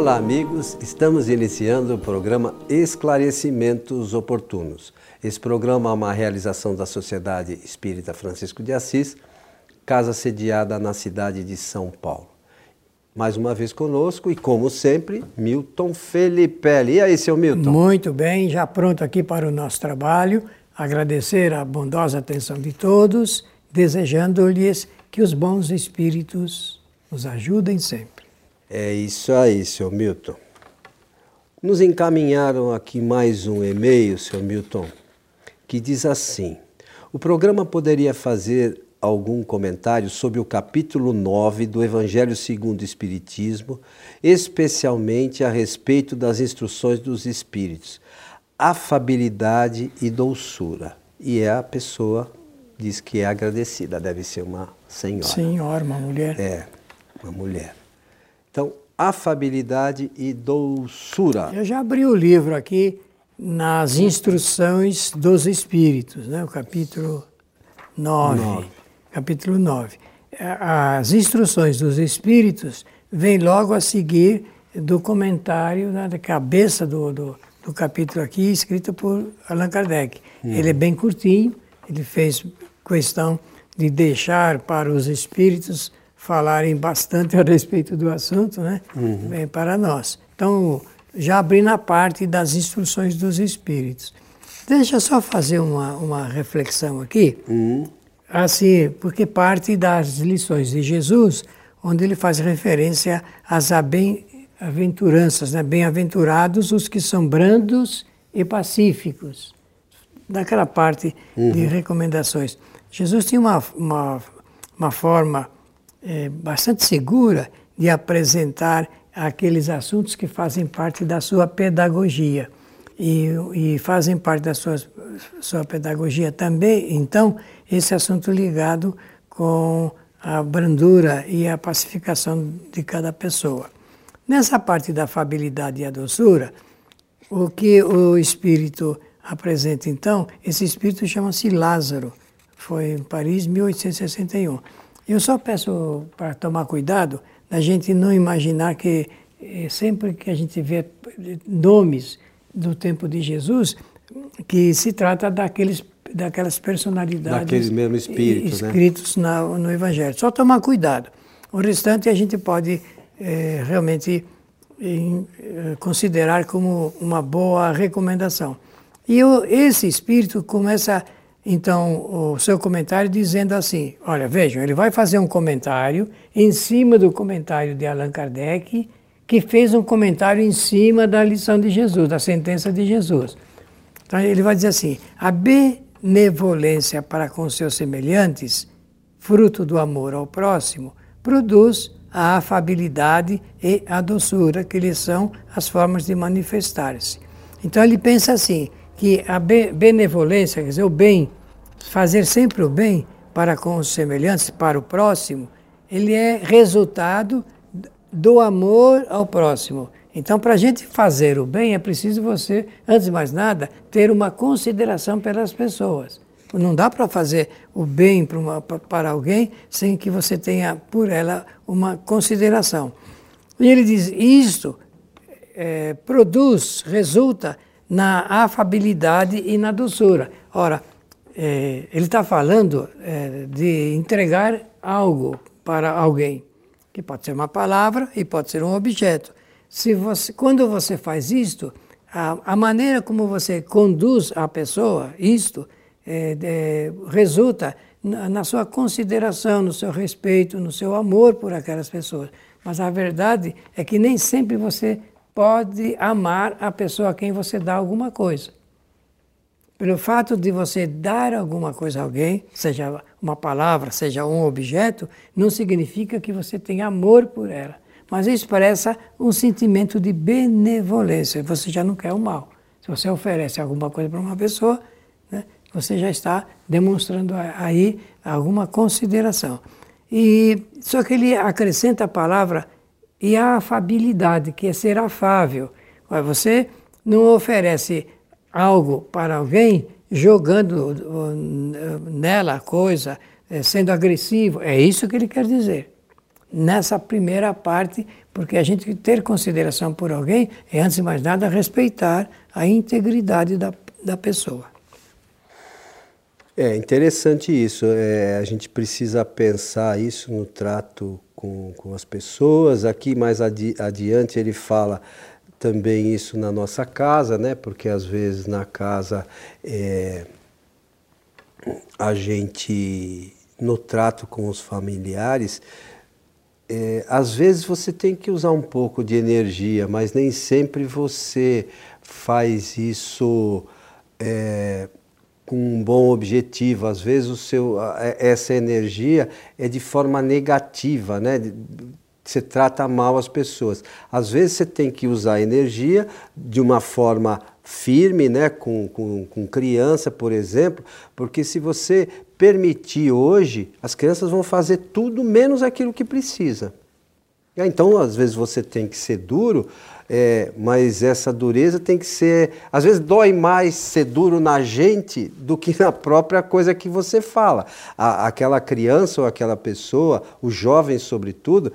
Olá, amigos. Estamos iniciando o programa Esclarecimentos Oportunos. Esse programa é uma realização da Sociedade Espírita Francisco de Assis, casa sediada na cidade de São Paulo. Mais uma vez conosco e, como sempre, Milton Felipelli. E aí, seu Milton? Muito bem, já pronto aqui para o nosso trabalho. Agradecer a bondosa atenção de todos, desejando-lhes que os bons espíritos nos ajudem sempre. É isso aí, seu Milton. Nos encaminharam aqui mais um e-mail, seu Milton, que diz assim: o programa poderia fazer algum comentário sobre o capítulo 9 do Evangelho segundo o Espiritismo, especialmente a respeito das instruções dos Espíritos, afabilidade e doçura. E é a pessoa diz que é agradecida, deve ser uma senhora. Senhora, uma mulher. É, uma mulher. Então, afabilidade e doçura. Eu já abri o livro aqui nas instruções dos Espíritos, né? o capítulo 9. 9. Capítulo 9. As instruções dos Espíritos vêm logo a seguir do comentário né, da cabeça do, do, do, capítulo aqui, escrito por Allan Kardec. Uhum. Ele é bem curtinho, ele fez questão de deixar para os espíritos falarem bastante a respeito do assunto, né? Uhum. É, para nós. Então, já abri na parte das instruções dos espíritos. Deixa eu só fazer uma, uma reflexão aqui, uhum. assim, porque parte das lições de Jesus, onde ele faz referência às bem-aventuranças, né? bem-aventurados os que são brandos e pacíficos, daquela parte uhum. de recomendações. Jesus tinha uma, uma, uma forma é, bastante segura de apresentar aqueles assuntos que fazem parte da sua pedagogia. E, e fazem parte da sua, sua pedagogia também, então, esse assunto ligado com a brandura e a pacificação de cada pessoa. Nessa parte da afabilidade e a doçura, o que o Espírito apresenta então, esse Espírito chama-se Lázaro, foi em Paris, 1861. Eu só peço para tomar cuidado da gente não imaginar que eh, sempre que a gente vê nomes do tempo de Jesus, que se trata daqueles, daquelas personalidades Daqueles mesmo espíritos, escritos né? na, no Evangelho. Só tomar cuidado. O restante a gente pode é, realmente em, é, considerar como uma boa recomendação. E o, esse espírito começa a então o seu comentário dizendo assim: olha, vejam, ele vai fazer um comentário em cima do comentário de Allan Kardec, que fez um comentário em cima da lição de Jesus, da sentença de Jesus. Então ele vai dizer assim: a benevolência para com seus semelhantes, fruto do amor ao próximo, produz a afabilidade e a doçura, que lhes são as formas de manifestar-se. Então ele pensa assim: que a benevolência, quer dizer, o bem, fazer sempre o bem para com os semelhantes, para o próximo, ele é resultado do amor ao próximo. Então, para a gente fazer o bem, é preciso você, antes de mais nada, ter uma consideração pelas pessoas. Não dá para fazer o bem para, uma, para alguém sem que você tenha por ela uma consideração. E ele diz: isto é, produz, resulta na afabilidade e na doçura. Ora, é, ele está falando é, de entregar algo para alguém, que pode ser uma palavra e pode ser um objeto. Se você, quando você faz isto, a, a maneira como você conduz a pessoa, isto, é, é resulta na, na sua consideração, no seu respeito, no seu amor por aquelas pessoas. Mas a verdade é que nem sempre você pode amar a pessoa a quem você dá alguma coisa. Pelo fato de você dar alguma coisa a alguém, seja uma palavra, seja um objeto, não significa que você tenha amor por ela. Mas expressa um sentimento de benevolência. Você já não quer o mal. Se você oferece alguma coisa para uma pessoa, né, você já está demonstrando aí alguma consideração. E só que ele acrescenta a palavra e a afabilidade, que é ser afável. Você não oferece algo para alguém jogando nela a coisa, eh, sendo agressivo. É isso que ele quer dizer. nessa primeira parte, porque a gente ter consideração por alguém é, antes de mais nada, respeitar a integridade da, da pessoa. É interessante isso. É, a gente precisa pensar isso no trato com, com as pessoas. Aqui mais adi adiante ele fala também isso na nossa casa, né? Porque às vezes na casa é, a gente no trato com os familiares é, às vezes você tem que usar um pouco de energia, mas nem sempre você faz isso é, com um bom objetivo. Às vezes o seu, essa energia é de forma negativa, né? Você trata mal as pessoas. Às vezes você tem que usar a energia de uma forma firme, né? com, com, com criança, por exemplo, porque se você permitir hoje, as crianças vão fazer tudo menos aquilo que precisa. Então, às vezes você tem que ser duro, é, mas essa dureza tem que ser. Às vezes dói mais ser duro na gente do que na própria coisa que você fala. A, aquela criança ou aquela pessoa, o jovem sobretudo,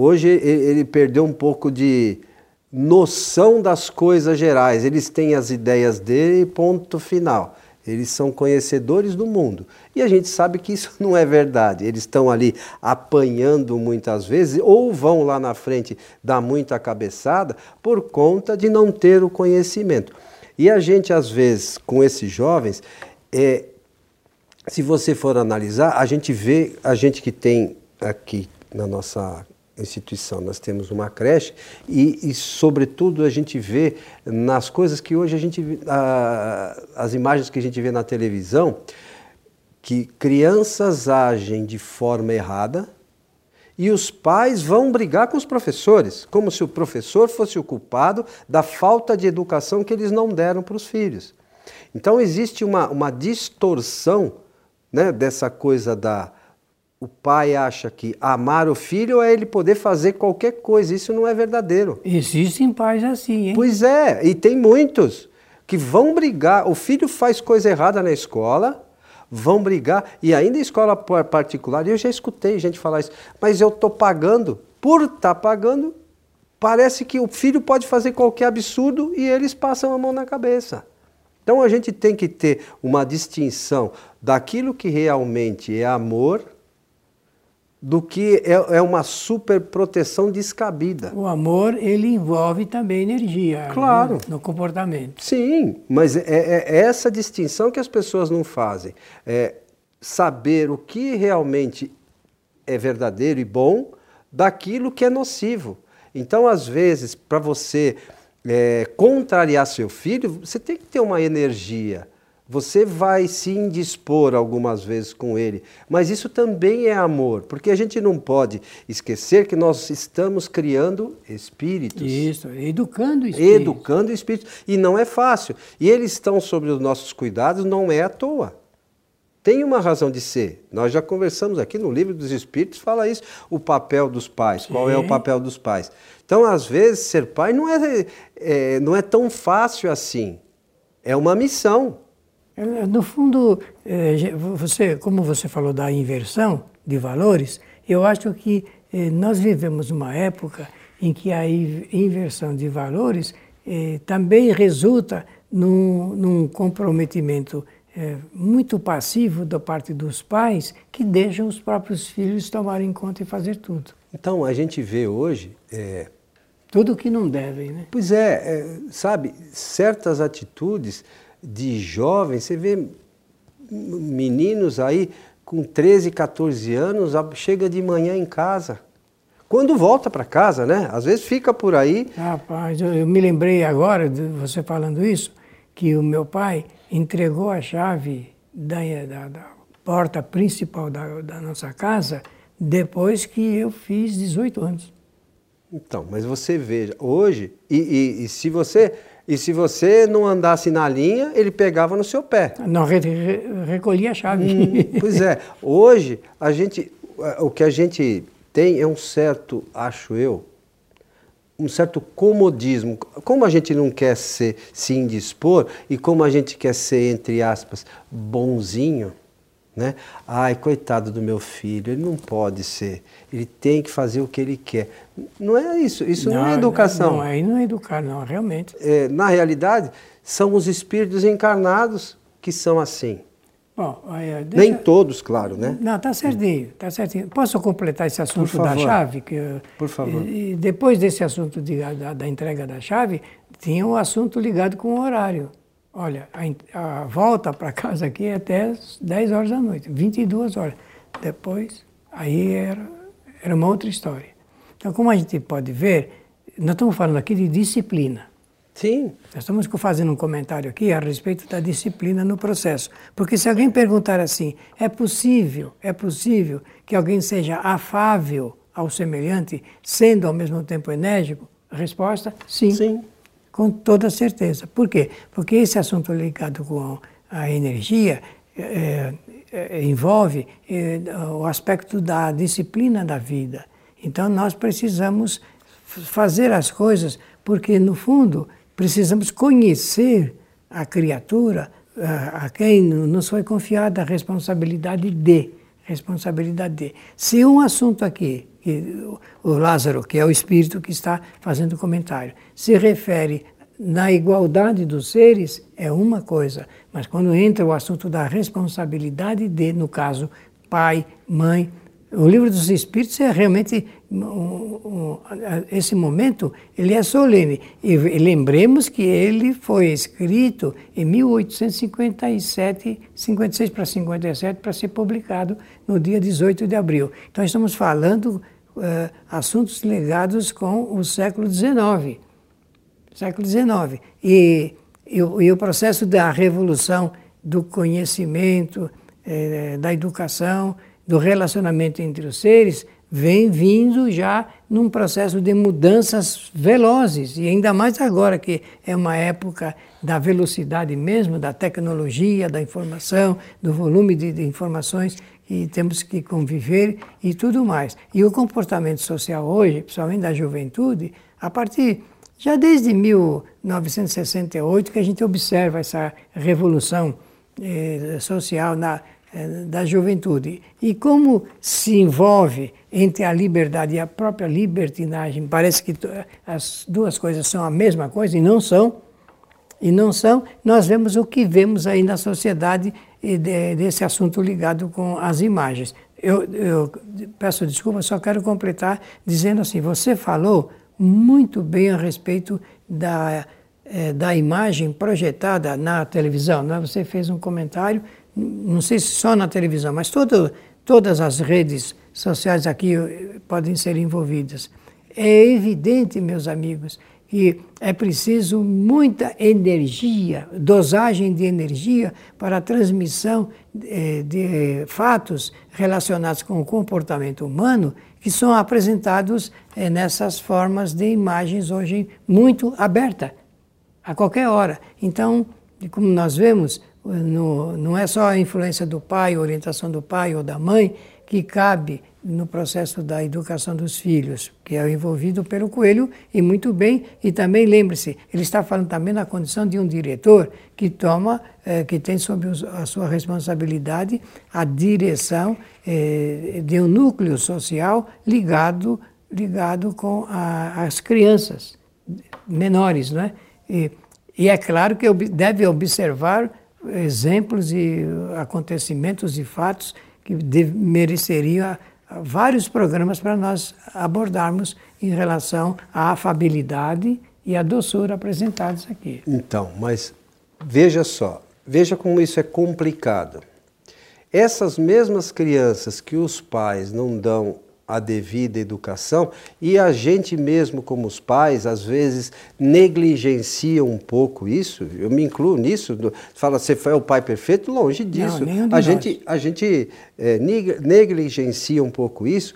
hoje ele, perdeu um pouco de noção das coisas gerais. Eles têm as ideias dele, ponto final. Eles são conhecedores do mundo. E a gente sabe que isso não é verdade. Eles estão ali apanhando muitas vezes, ou vão lá na frente dar muita cabeçada por conta de não ter o conhecimento. E a gente, às vezes, com esses jovens, é, se você for analisar, a gente vê, a gente que tem aqui na nossa instituição, nós temos uma creche e, e, sobretudo, a gente vê nas coisas que hoje a gente, a, as imagens que a gente vê na televisão, que crianças agem de forma errada e os pais vão brigar com os professores, como se o professor fosse o culpado da falta de educação que eles não deram para os filhos. Então existe uma, uma distorção né, dessa coisa da, o pai acha que amar o filho é ele poder fazer qualquer coisa. Isso não é verdadeiro. Existem pais assim, hein? Pois é, e tem muitos que vão brigar. O filho faz coisa errada na escola, vão brigar, e ainda em escola particular, eu já escutei gente falar isso, mas eu estou pagando. Por estar tá pagando, parece que o filho pode fazer qualquer absurdo e eles passam a mão na cabeça. Então a gente tem que ter uma distinção daquilo que realmente é amor do que é, é uma super proteção descabida. O amor, ele envolve também energia né, claro. Né? no comportamento. Sim, mas é, é, é, essa distinção que as pessoas não fazem. É saber o que realmente é verdadeiro e bom daquilo que é nocivo. Então, às vezes, para você é, contrariar seu filho, você tem que ter uma energia você vai se indispor algumas vezes com ele, mas isso também é amor, porque a gente não pode esquecer que nós estamos criando espíritos. Isso, educando espíritos. Educando espíritos. E não é fácil. E eles estão sobre os nossos cuidados, não é à toa. Tem uma razão de ser. Nós já conversamos aqui no livro dos Espíritos, fala isso, o papel dos pais. Sim. Qual é o papel dos pais? Então, às vezes, ser pai não é, é, não é tão fácil assim. É uma missão. É, no fundo, é, você, como você falou da inversão de valores, eu acho que é, nós vivemos uma época em que a inversão de valores também resulta num, num comprometimento muito passivo da parte dos pais que deixam os próprios filhos tomarem conta e fazer tudo. Então, a gente vê hoje. É... Tudo que não devem, né? Pois é, é sabe, certas atitudes de jovens, você vê meninos aí com 13, 14 anos, chega de manhã em casa. Quando volta para casa, né? Às vezes fica por aí. Rapaz, eu, eu me lembrei agora, de você falando isso, que o meu pai entregou a chave da, da, da porta principal da, da nossa casa depois que eu fiz 18 anos. Então, mas você veja, hoje, e, e, e se você e se você não andasse na linha, ele pegava no seu pé. Não re recolhia a chave. Hum, pois é. Hoje, a gente, o que a gente tem é um certo, acho eu, um certo comodismo. Como a gente não quer ser, se indispor e como a gente quer ser, entre aspas, bonzinho, Né? Ai, coitado do meu filho, ele não pode ser, ele tem que fazer o que ele quer. Não é isso, isso não, não é educação. Não, aí não é educar, não, realmente. É, na realidade, são os espíritos encarnados que são assim. Bom, aí, deixa... Nem todos, claro, né? Não, tá certinho, tá certinho. Posso completar esse assunto da chave? Que, Por favor. E, depois desse assunto de, da, da entrega da chave, tinha um assunto ligado com o horário. Olha, a, a volta para casa aqui é até 10 horas da noite, 22 horas. Depois, aí era, era uma outra história. Então, como a gente pode ver, nós estamos falando aqui de disciplina. Sim. Nós estamos fazendo um comentário aqui a respeito da disciplina no processo. Porque se alguém perguntar assim, é possível, é possível que alguém seja afável ao semelhante, sendo ao mesmo tempo enérgico? A resposta, sim. Sim com toda certeza. Por quê? Porque esse assunto ligado com a energia é, é, envolve é, o aspecto da disciplina da vida. Então nós precisamos fazer as coisas porque, no fundo, precisamos conhecer a criatura a, quem nos foi confiada a responsabilidade de. Responsabilidade de. Se um assunto aqui o Lázaro, que é o espírito que está fazendo o comentário, se refere na igualdade dos seres é uma coisa, mas quando entra o assunto da responsabilidade de, no caso, pai, mãe, o livro dos Espíritos é realmente um, um, esse momento ele é solene e lembremos que ele foi escrito em 1857, 56 para 57 para ser publicado no dia 18 de abril. Então estamos falando uh, assuntos ligados com o século XIX. Século XIX. E, e, e o processo da revolução do conhecimento, eh, da educação, do relacionamento entre os seres, vem vindo já num processo de mudanças velozes, e ainda mais agora que é uma época da velocidade mesmo, da tecnologia, da informação, do volume de, de informações e temos que conviver e tudo mais. E o comportamento social hoje, principalmente da juventude, a partir já desde 1968 que a gente observa essa revolução eh, social na, da juventude. E como se envolve entre a liberdade e a própria libertinagem, parece que as duas coisas são a mesma coisa e não são. E não são, nós vemos o que vemos aí na sociedade desse assunto ligado com as imagens. Eu, eu, peço desculpa, só quero completar dizendo assim: você falou muito bem a respeito da, é, da imagem projetada na televisão. Né? Você fez um comentário, não sei se só na televisão, mas todo, todas as redes sociais aqui eh, podem ser envolvidas. É evidente, meus amigos, e é preciso muita energia, dosagem de energia para a transmissão de, de fatos relacionados com o comportamento humano que são apresentados é, nessas formas de imagens hoje muito aberta, a qualquer hora. Então, como nós vemos, no, não é só a influência do pai, a orientação do pai ou da mãe que cabe no processo da educação dos filhos, que é envolvido pelo coelho, e muito bem, e também lembre-se, ele está falando também na condição de um diretor que toma, eh, que tem sob a sua responsabilidade a direção eh, de um núcleo social ligado, ligado com a, as crianças menores, não é? E, e é claro que deve observar exemplos e acontecimentos e fatos que mereceriam vários programas para nós abordarmos em relação à afabilidade e à doçura apresentados aqui. Então, mas veja só, veja como isso é complicado. Essas mesmas crianças que os pais não dão a devida educação e a gente mesmo como os pais às vezes negligencia um pouco isso eu me incluo nisso fala você foi o pai perfeito? Longe disso. não, a gente a gente é, negligencia um pouco isso.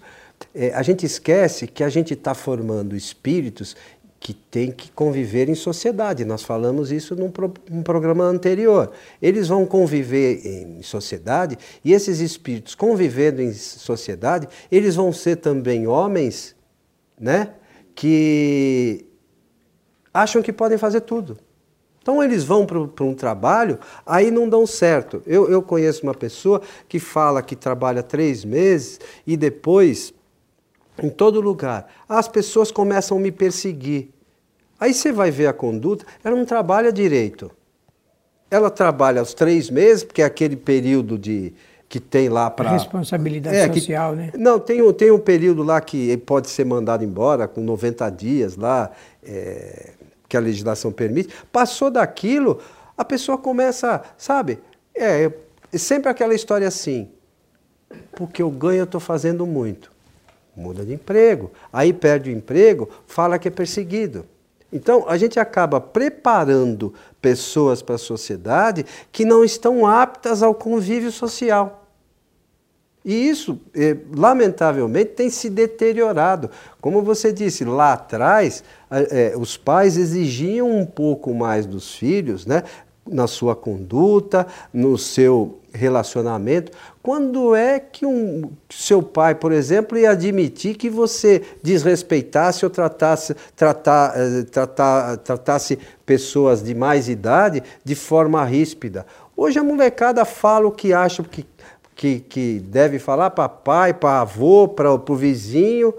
É, a gente esquece que a gente está formando espíritos que tem que conviver em sociedade. Nós falamos isso num, pro, num, programa anterior. Eles vão conviver em sociedade e esses espíritos convivendo em sociedade, eles vão ser também homens, né, que acham que podem fazer tudo. Então eles vão para um trabalho, aí não dão certo. Eu, eu conheço uma pessoa que fala que trabalha três meses e depois, em todo lugar, as pessoas começam a me perseguir. Aí você vai ver a conduta, ela não trabalha direito. Ela trabalha os três meses, porque é aquele período de, que tem lá para. Responsabilidade é, social, que, né? Não, tem, um, tem um período lá que pode ser mandado embora, com 90 dias lá, é, que a legislação permite. Passou daquilo, a pessoa começa, sabe? É, é sempre aquela história assim. Porque eu ganho, eu estou fazendo muito. Muda de emprego. Aí perde o emprego, fala que é perseguido. Então, a gente acaba preparando pessoas para a sociedade que não estão aptas ao convívio social. E isso, eh, lamentavelmente, tem se deteriorado. Como você disse, lá atrás, eh, os pais exigiam um pouco mais dos filhos, né? Na sua conduta, no seu relacionamento. Quando é que um seu pai, por exemplo, ia admitir que você desrespeitasse ou tratasse, tratar, eh, tratar, tratasse pessoas de mais idade de forma ríspida? Hoje a molecada fala o que acha que que, que deve falar para pai, para avô, para o vizinho,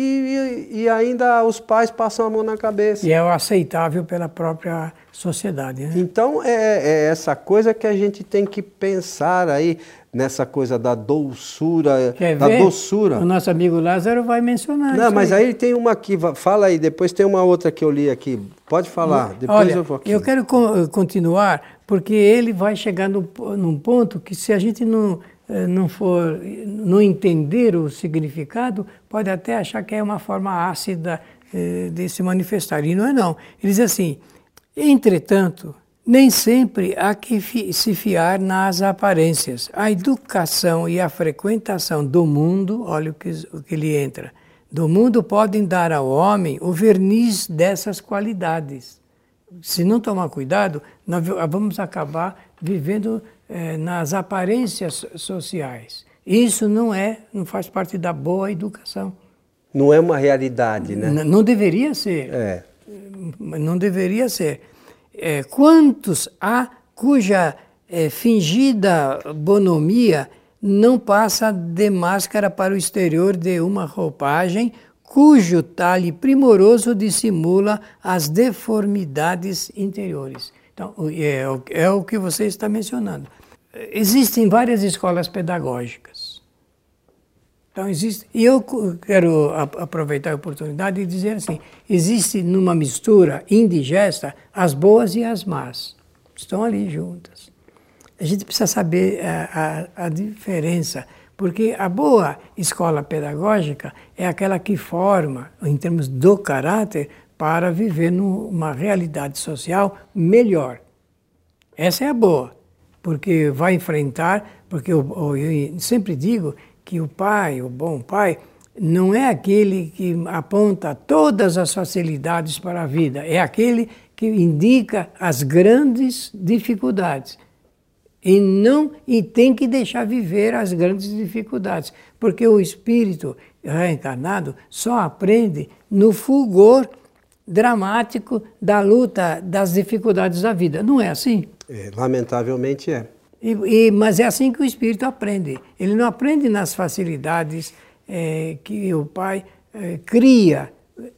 e, e, ainda os pais passam a mão na cabeça. E é o aceitável pela própria sociedade. Né? Então é, é essa coisa que a gente tem que pensar aí nessa coisa da doçura, Quer da ver? doçura. O nosso amigo Lázaro vai mencionar. Não, mas aí. aí tem uma aqui, fala aí, depois tem uma outra que eu li aqui. Pode falar, depois Olha, eu vou aqui. Eu quero continuar, porque ele vai chegar no, num ponto que se a gente não não for, não entender o significado, pode até achar que é uma forma ácida eh, de se manifestar. E não é não. Ele diz assim, entretanto, nem sempre há que se fiar nas aparências. A educação e a frequentação do mundo, olha o que, o que ele entra, do mundo podem dar ao homem o verniz dessas qualidades. Se não tomar cuidado, nós vamos acabar vivendo é, nas aparências sociais. Isso não é, não faz parte da boa educação. Não é uma realidade, né? N não deveria ser. É. Não deveria ser. É, quantos há cuja é, fingida bonomia não passa de máscara para o exterior de uma roupagem cujo talhe primoroso dissimula as deformidades interiores. Então, é, é o que você está mencionando existem várias escolas pedagógicas. Então existe, e eu quero aproveitar a oportunidade e dizer assim, existe numa mistura indigesta as boas e as más. Estão ali juntas. A gente precisa saber a, a, a diferença, porque a boa escola pedagógica é aquela que forma, em termos do caráter, para viver numa realidade social melhor. Essa é a boa porque vai enfrentar, porque eu, eu sempre digo que o pai, o bom pai, não é aquele que aponta todas as facilidades para a vida, é aquele que indica as grandes dificuldades. E não e tem que deixar viver as grandes dificuldades, porque o espírito reencarnado só aprende no fulgor dramático da luta das dificuldades da vida. Não é assim? É, lamentavelmente é. E, e, mas é assim que o espírito aprende. Ele não aprende nas facilidades é, que o pai é, cria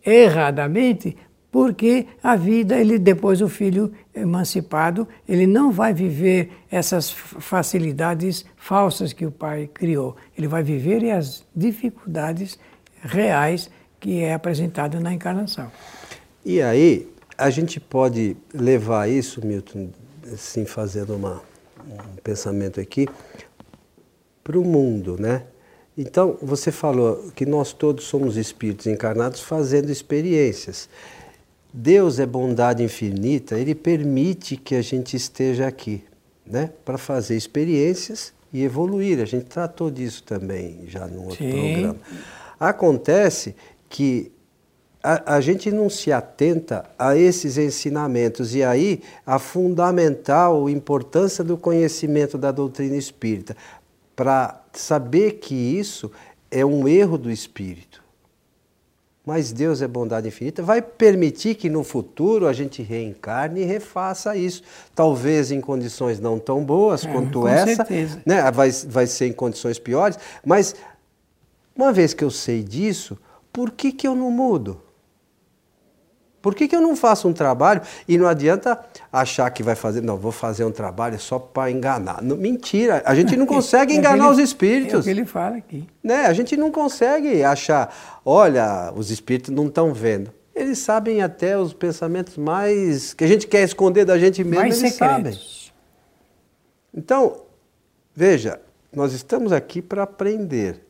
erradamente, porque a vida, ele depois o filho emancipado, ele não vai viver essas facilidades falsas que o pai criou. Ele vai viver as dificuldades reais que é apresentado na encarnação. E aí, a gente pode levar isso, Milton, assim, fazendo uma, um pensamento aqui, para o mundo, né? Então, você falou que nós todos somos espíritos encarnados fazendo experiências. Deus é bondade infinita, Ele permite que a gente esteja aqui, né? Para fazer experiências e evoluir. A gente tratou disso também já no outro Sim. programa. Acontece que a, a, gente não se atenta a esses ensinamentos. E aí a fundamental importância do conhecimento da doutrina espírita, para saber que isso é um erro do espírito. mas Deus é bondade infinita, vai permitir que no futuro a gente reencarne e refaça isso. Talvez em condições não tão boas é, quanto essa, certeza. né? vai, vai ser em condições piores, mas uma vez que eu sei disso, por que, que eu não mudo? Por que, que eu não faço um trabalho e não adianta achar que vai fazer, não, vou fazer um trabalho só para enganar. Não, mentira, a gente não consegue é enganar ele, os espíritos. É o que ele fala aqui. Né? A gente não consegue achar, olha, os espíritos não estão vendo. Eles sabem até os pensamentos mais que a gente quer esconder da gente mesmo, mais eles secretos. sabem. Então, veja, nós estamos aqui para aprender.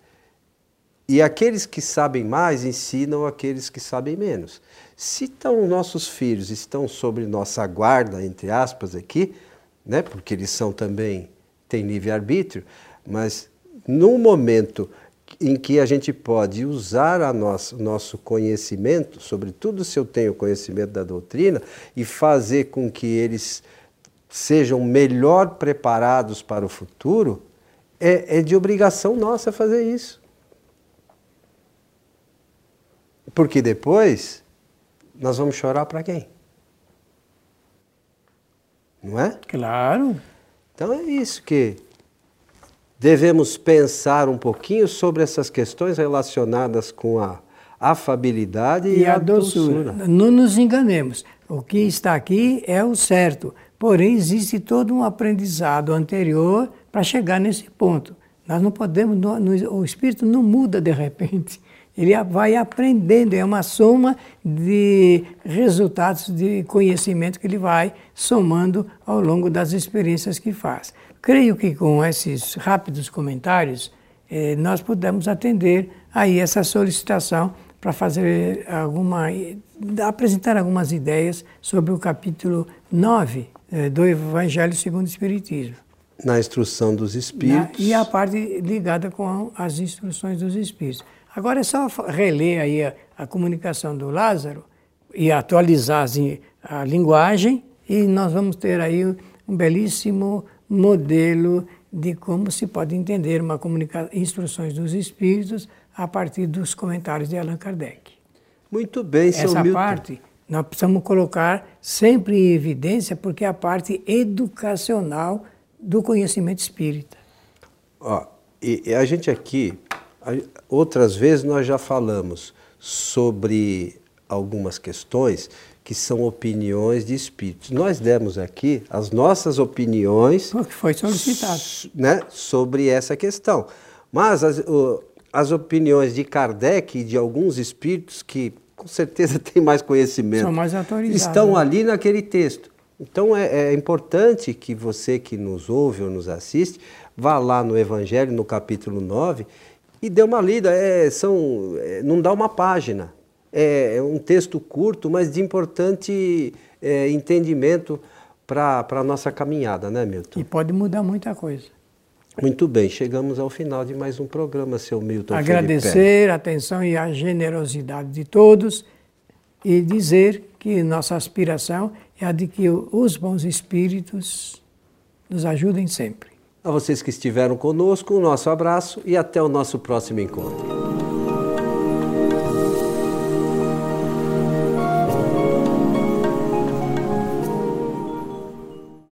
E aqueles que sabem mais ensinam aqueles que sabem menos. Se então nossos filhos estão sobre nossa guarda, entre aspas, aqui, né, porque eles são também, têm livre-arbítrio, mas no momento em que a gente pode usar a nosso, nosso conhecimento, sobretudo se eu tenho conhecimento da doutrina, e fazer com que eles sejam melhor preparados para o futuro, é, é de obrigação nossa fazer isso. Porque depois nós vamos chorar para quem? Não é? Claro. Então é isso que devemos pensar um pouquinho sobre essas questões relacionadas com a afabilidade e, e a, a doçura. doçura. Não nos enganemos. O que está aqui é o certo. Porém, existe todo um aprendizado anterior para chegar nesse ponto. Nós não podemos, o espírito não muda de repente. Ele vai aprendendo, é uma soma de resultados de conhecimento que ele vai somando ao longo das experiências que faz. Creio que com esses rápidos comentários eh, nós podemos atender aí essa solicitação para fazer alguma apresentar algumas ideias sobre o capítulo 9 eh, do Evangelho segundo o Espiritismo. Na instrução dos espíritos. Na, e a parte ligada com as instruções dos espíritos. Agora é só reler aí a, a comunicação do Lázaro e atualizar a linguagem e nós vamos ter aí um belíssimo modelo de como se pode entender uma instruções dos espíritos a partir dos comentários de Allan Kardec. Muito bem, seu Essa Milton. parte nós precisamos colocar sempre em evidência porque é a parte educacional do conhecimento espírita. Ó, e, e a gente aqui Outras vezes nós já falamos sobre algumas questões que são opiniões de espíritos. Nós demos aqui as nossas opiniões. O que foi solicitado. Né, sobre essa questão. Mas as, as opiniões de Kardec e de alguns espíritos que com certeza têm mais conhecimento. São mais autorizados. Estão né? ali naquele texto. Então é, é importante que você que nos ouve ou nos assiste vá lá no Evangelho, no capítulo 9, e dê uma lida. É, são, é, não dá uma página. É, é um texto curto, mas de importante é, entendimento para a nossa caminhada, né, Milton? E pode mudar muita coisa. Muito bem, chegamos ao final de mais um programa, seu Milton. Agradecer Felipe. a atenção e a generosidade de todos e dizer que nossa aspiração é a de que os bons espíritos nos ajudem sempre. A vocês que estiveram conosco, um nosso abraço e até o nosso próximo encontro.